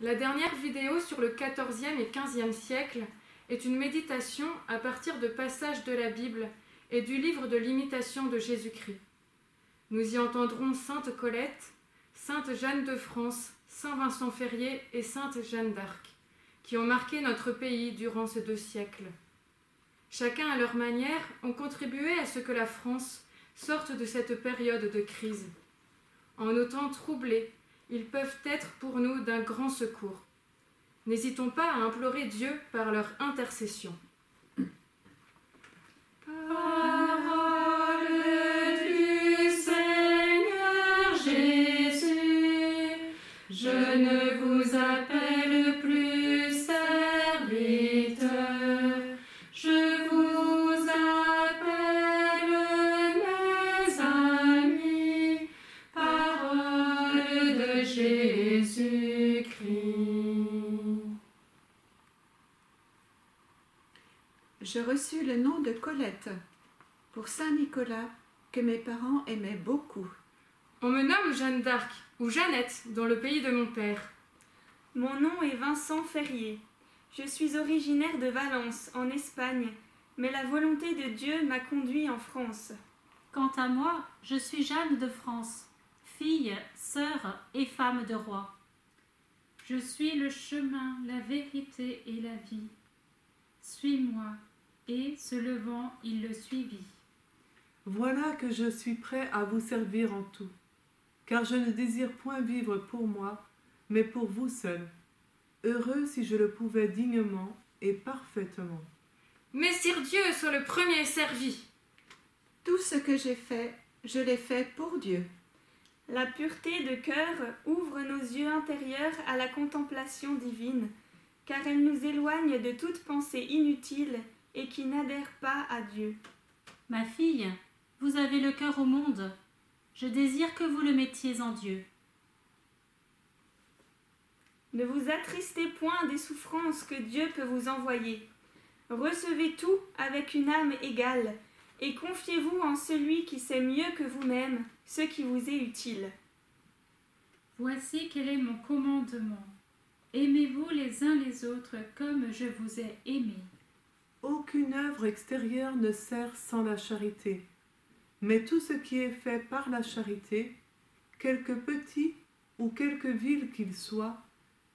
La dernière vidéo sur le XIVe et XVe siècle est une méditation à partir de passages de la Bible et du livre de l'imitation de Jésus-Christ. Nous y entendrons Sainte Colette, Sainte Jeanne de France, Saint Vincent Ferrier et Sainte Jeanne d'Arc, qui ont marqué notre pays durant ces deux siècles. Chacun à leur manière ont contribué à ce que la France sorte de cette période de crise. En nos temps troublés, ils peuvent être pour nous d'un grand secours. N'hésitons pas à implorer Dieu par leur intercession. Je reçus le nom de Colette pour Saint Nicolas que mes parents aimaient beaucoup. On me nomme Jeanne d'Arc ou Jeannette dans le pays de mon père. Mon nom est Vincent Ferrier. Je suis originaire de Valence, en Espagne, mais la volonté de Dieu m'a conduit en France. Quant à moi, je suis Jeanne de France, fille, sœur et femme de roi. Je suis le chemin, la vérité et la vie. Suis-moi. Et, se levant, il le suivit. Voilà que je suis prêt à vous servir en tout, car je ne désire point vivre pour moi, mais pour vous seul. Heureux si je le pouvais dignement et parfaitement. Messire Dieu soit le premier servi. Tout ce que j'ai fait, je l'ai fait pour Dieu. La pureté de cœur ouvre nos yeux intérieurs à la contemplation divine, car elle nous éloigne de toute pensée inutile et qui n'adhère pas à Dieu. Ma fille, vous avez le cœur au monde. Je désire que vous le mettiez en Dieu. Ne vous attristez point des souffrances que Dieu peut vous envoyer. Recevez tout avec une âme égale, et confiez-vous en celui qui sait mieux que vous-même ce qui vous est utile. Voici quel est mon commandement. Aimez-vous les uns les autres comme je vous ai aimés. Aucune œuvre extérieure ne sert sans la charité, mais tout ce qui est fait par la charité, quelque petit ou quelque vil qu'il soit,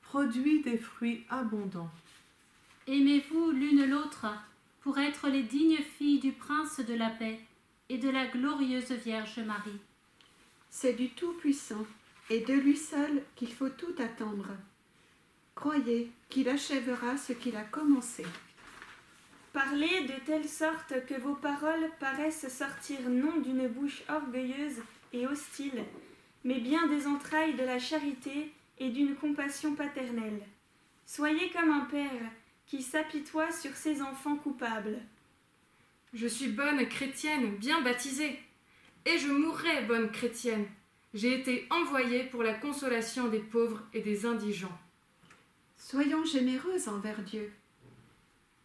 produit des fruits abondants. Aimez-vous l'une l'autre pour être les dignes filles du Prince de la paix et de la glorieuse Vierge Marie. C'est du Tout-Puissant et de lui seul qu'il faut tout attendre. Croyez qu'il achèvera ce qu'il a commencé. Parlez de telle sorte que vos paroles paraissent sortir non d'une bouche orgueilleuse et hostile, mais bien des entrailles de la charité et d'une compassion paternelle. Soyez comme un père qui s'apitoie sur ses enfants coupables. Je suis bonne chrétienne, bien baptisée, et je mourrai bonne chrétienne. J'ai été envoyée pour la consolation des pauvres et des indigents. Soyons généreux envers Dieu.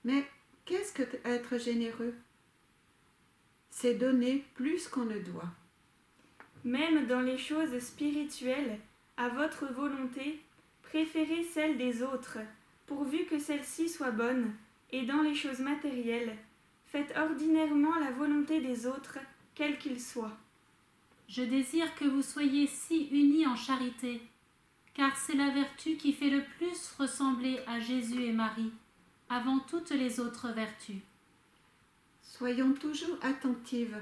Mais qu'est-ce que être généreux? C'est donner plus qu'on ne doit. Même dans les choses spirituelles, à votre volonté, préférez celles des autres, pourvu que celles-ci soient bonnes, et dans les choses matérielles, faites ordinairement la volonté des autres, quels qu'ils soient. Je désire que vous soyez si unis en charité, car c'est la vertu qui fait le plus ressembler à Jésus et Marie, avant toutes les autres vertus. Soyons toujours attentives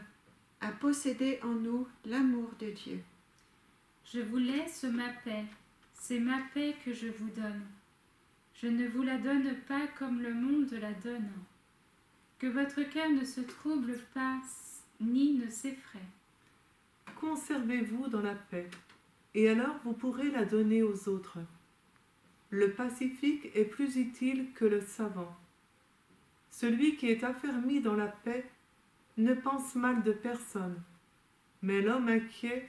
à posséder en nous l'amour de Dieu. Je vous laisse ma paix, c'est ma paix que je vous donne. Je ne vous la donne pas comme le monde la donne. Que votre cœur ne se trouble pas ni ne s'effraie. Conservez-vous dans la paix, et alors vous pourrez la donner aux autres. Le pacifique est plus utile que le savant. Celui qui est affermi dans la paix ne pense mal de personne, mais l'homme inquiet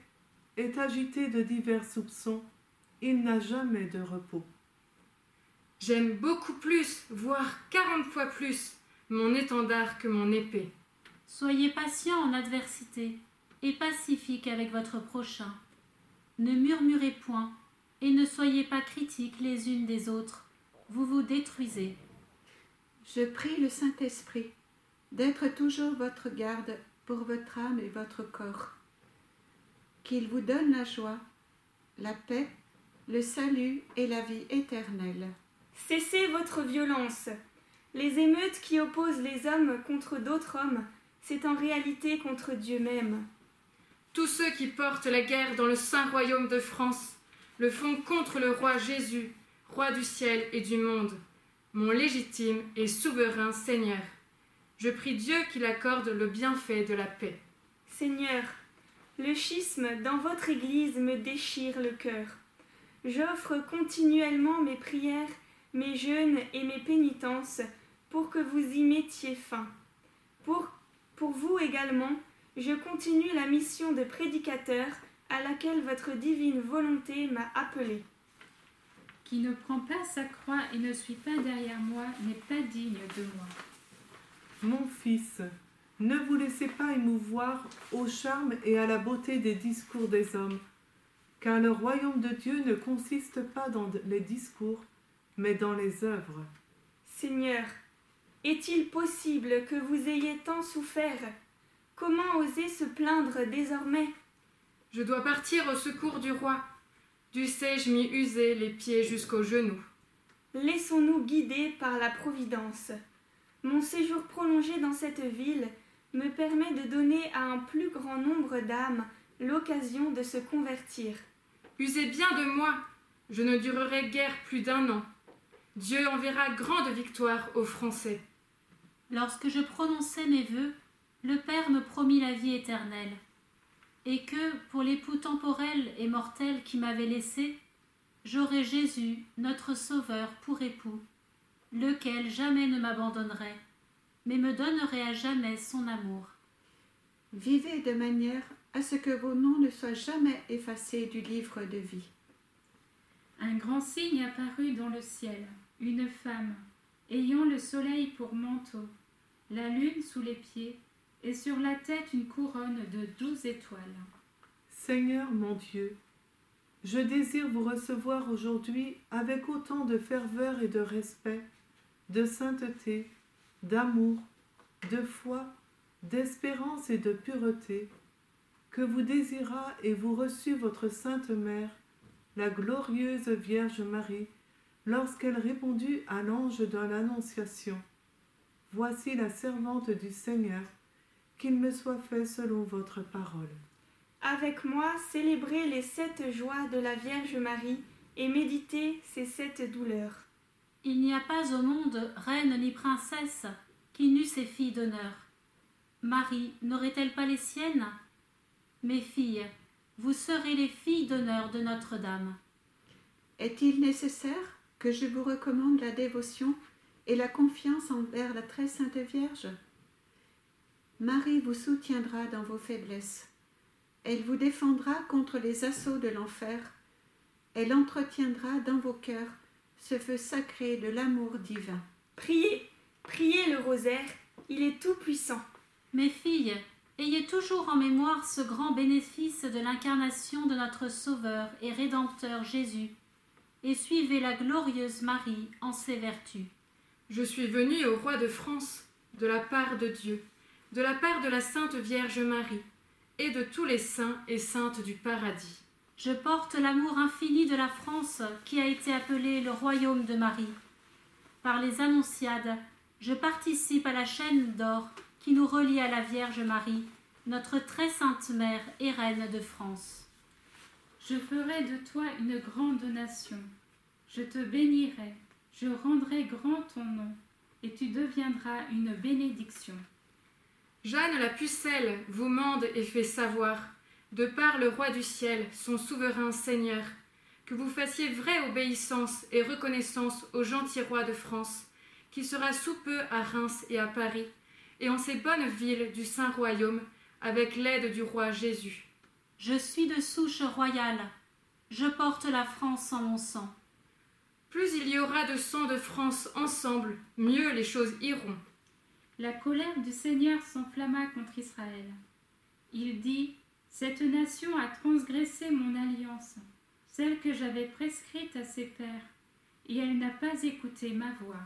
est agité de divers soupçons, il n'a jamais de repos. J'aime beaucoup plus, voire quarante fois plus, mon étendard que mon épée. Soyez patient en adversité et pacifique avec votre prochain. Ne murmurez point, et ne soyez pas critiques les unes des autres, vous vous détruisez. Je prie le Saint-Esprit d'être toujours votre garde pour votre âme et votre corps, qu'il vous donne la joie, la paix, le salut et la vie éternelle. Cessez votre violence. Les émeutes qui opposent les hommes contre d'autres hommes, c'est en réalité contre Dieu même. Tous ceux qui portent la guerre dans le saint royaume de France le font contre le roi Jésus, roi du ciel et du monde, mon légitime et souverain Seigneur. Je prie Dieu qu'il accorde le bienfait de la paix. Seigneur, le schisme dans votre Église me déchire le cœur. J'offre continuellement mes prières, mes jeûnes et mes pénitences pour que vous y mettiez fin. Pour, pour vous également, je continue la mission de prédicateur à laquelle votre divine volonté m'a appelé. Qui ne prend pas sa croix et ne suit pas derrière moi n'est pas digne de moi. Mon fils, ne vous laissez pas émouvoir au charme et à la beauté des discours des hommes, car le royaume de Dieu ne consiste pas dans les discours, mais dans les œuvres. Seigneur, est-il possible que vous ayez tant souffert? Comment oser se plaindre désormais? Je dois partir au secours du roi. Dussé-je m'y user les pieds jusqu'aux genoux Laissons-nous guider par la Providence. Mon séjour prolongé dans cette ville me permet de donner à un plus grand nombre d'âmes l'occasion de se convertir. Usez bien de moi, je ne durerai guère plus d'un an. Dieu enverra grande victoire aux Français. Lorsque je prononçai mes vœux, le Père me promit la vie éternelle, et que, pour l'époux temporel et mortel qui m'avait laissé, j'aurais Jésus, notre Sauveur, pour époux, lequel jamais ne m'abandonnerait, mais me donnerait à jamais son amour. Vivez de manière à ce que vos noms ne soient jamais effacés du livre de vie. Un grand signe apparut dans le ciel, une femme, ayant le soleil pour manteau, la lune sous les pieds, et sur la tête une couronne de douze étoiles. Seigneur mon Dieu, je désire vous recevoir aujourd'hui avec autant de ferveur et de respect, de sainteté, d'amour, de foi, d'espérance et de pureté, que vous désira et vous reçut votre Sainte Mère, la glorieuse Vierge Marie, lorsqu'elle répondit à l'ange de l'Annonciation. Voici la servante du Seigneur, qu'il me soit fait selon votre parole. Avec moi, célébrez les sept joies de la Vierge Marie et méditez ces sept douleurs. Il n'y a pas au monde reine ni princesse qui n'eût ses filles d'honneur. Marie n'aurait-elle pas les siennes? Mes filles, vous serez les filles d'honneur de Notre-Dame. Est-il nécessaire que je vous recommande la dévotion et la confiance envers la très sainte Vierge? Marie vous soutiendra dans vos faiblesses. Elle vous défendra contre les assauts de l'enfer. Elle entretiendra dans vos cœurs ce feu sacré de l'amour divin. Priez, priez le rosaire, il est tout puissant. Mes filles, ayez toujours en mémoire ce grand bénéfice de l'incarnation de notre Sauveur et Rédempteur Jésus, et suivez la glorieuse Marie en ses vertus. Je suis venue au roi de France, de la part de Dieu, de la part de la Sainte Vierge Marie, et de tous les saints et saintes du paradis. Je porte l'amour infini de la France qui a été appelée le royaume de Marie. Par les annonciades, je participe à la chaîne d'or qui nous relie à la Vierge Marie, notre très sainte mère et reine de France. Je ferai de toi une grande nation. Je te bénirai, je rendrai grand ton nom, et tu deviendras une bénédiction. Jeanne la pucelle vous mande et fait savoir, de par le roi du ciel, son souverain Seigneur, que vous fassiez vraie obéissance et reconnaissance au gentil roi de France, qui sera sous peu à Reims et à Paris, et en ces bonnes villes du Saint Royaume, avec l'aide du roi Jésus. Je suis de souche royale, je porte la France en mon sang. Plus il y aura de sang de France ensemble, mieux les choses iront. La colère du Seigneur s'enflamma contre Israël. Il dit Cette nation a transgressé mon alliance. celle que j'avais prescrite à ses pères, et elle n'a pas écouté ma voix.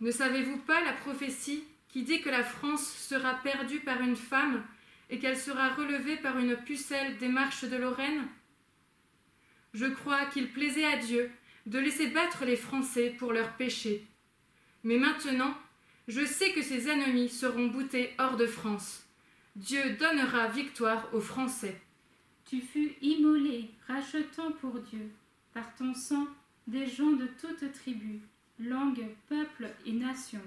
Ne savez-vous pas la prophétie qui dit que la France sera perdue par une femme et qu'elle sera relevée par une pucelle des marches de Lorraine? Je crois qu'il plaisait à Dieu de laisser battre les Français pour leurs péchés. Mais maintenant, je sais que ses ennemis seront boutés hors de France. Dieu donnera victoire aux Français. Tu fus immolé, rachetant pour Dieu, par ton sang, des gens de toutes tribus, langues, peuples et nations.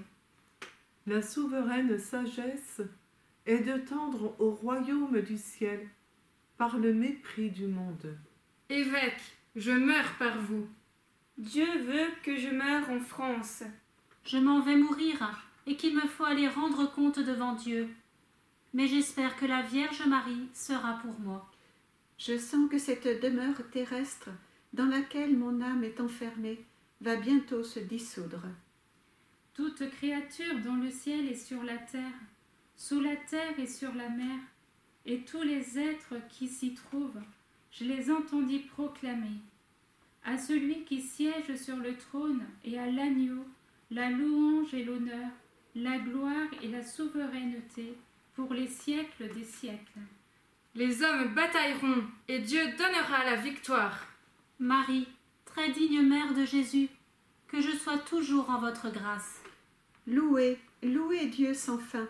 La souveraine sagesse est de tendre au royaume du ciel par le mépris du monde. Évêque, je meurs par vous. Dieu veut que je meure en France. Je m'en vais mourir et qu'il me faut aller rendre compte devant Dieu. Mais j'espère que la Vierge Marie sera pour moi. Je sens que cette demeure terrestre dans laquelle mon âme est enfermée va bientôt se dissoudre. Toute créature dans le ciel et sur la terre, sous la terre et sur la mer, et tous les êtres qui s'y trouvent, je les entendis proclamer. À celui qui siège sur le trône et à l'agneau, la louange et l'honneur, la gloire et la souveraineté pour les siècles des siècles. Les hommes batailleront et Dieu donnera la victoire. Marie, très digne mère de Jésus, que je sois toujours en votre grâce. Louez, louez Dieu sans fin.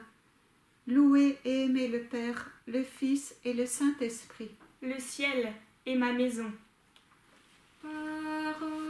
Louez et aimez le Père, le Fils et le Saint-Esprit. Le ciel est ma maison. Parole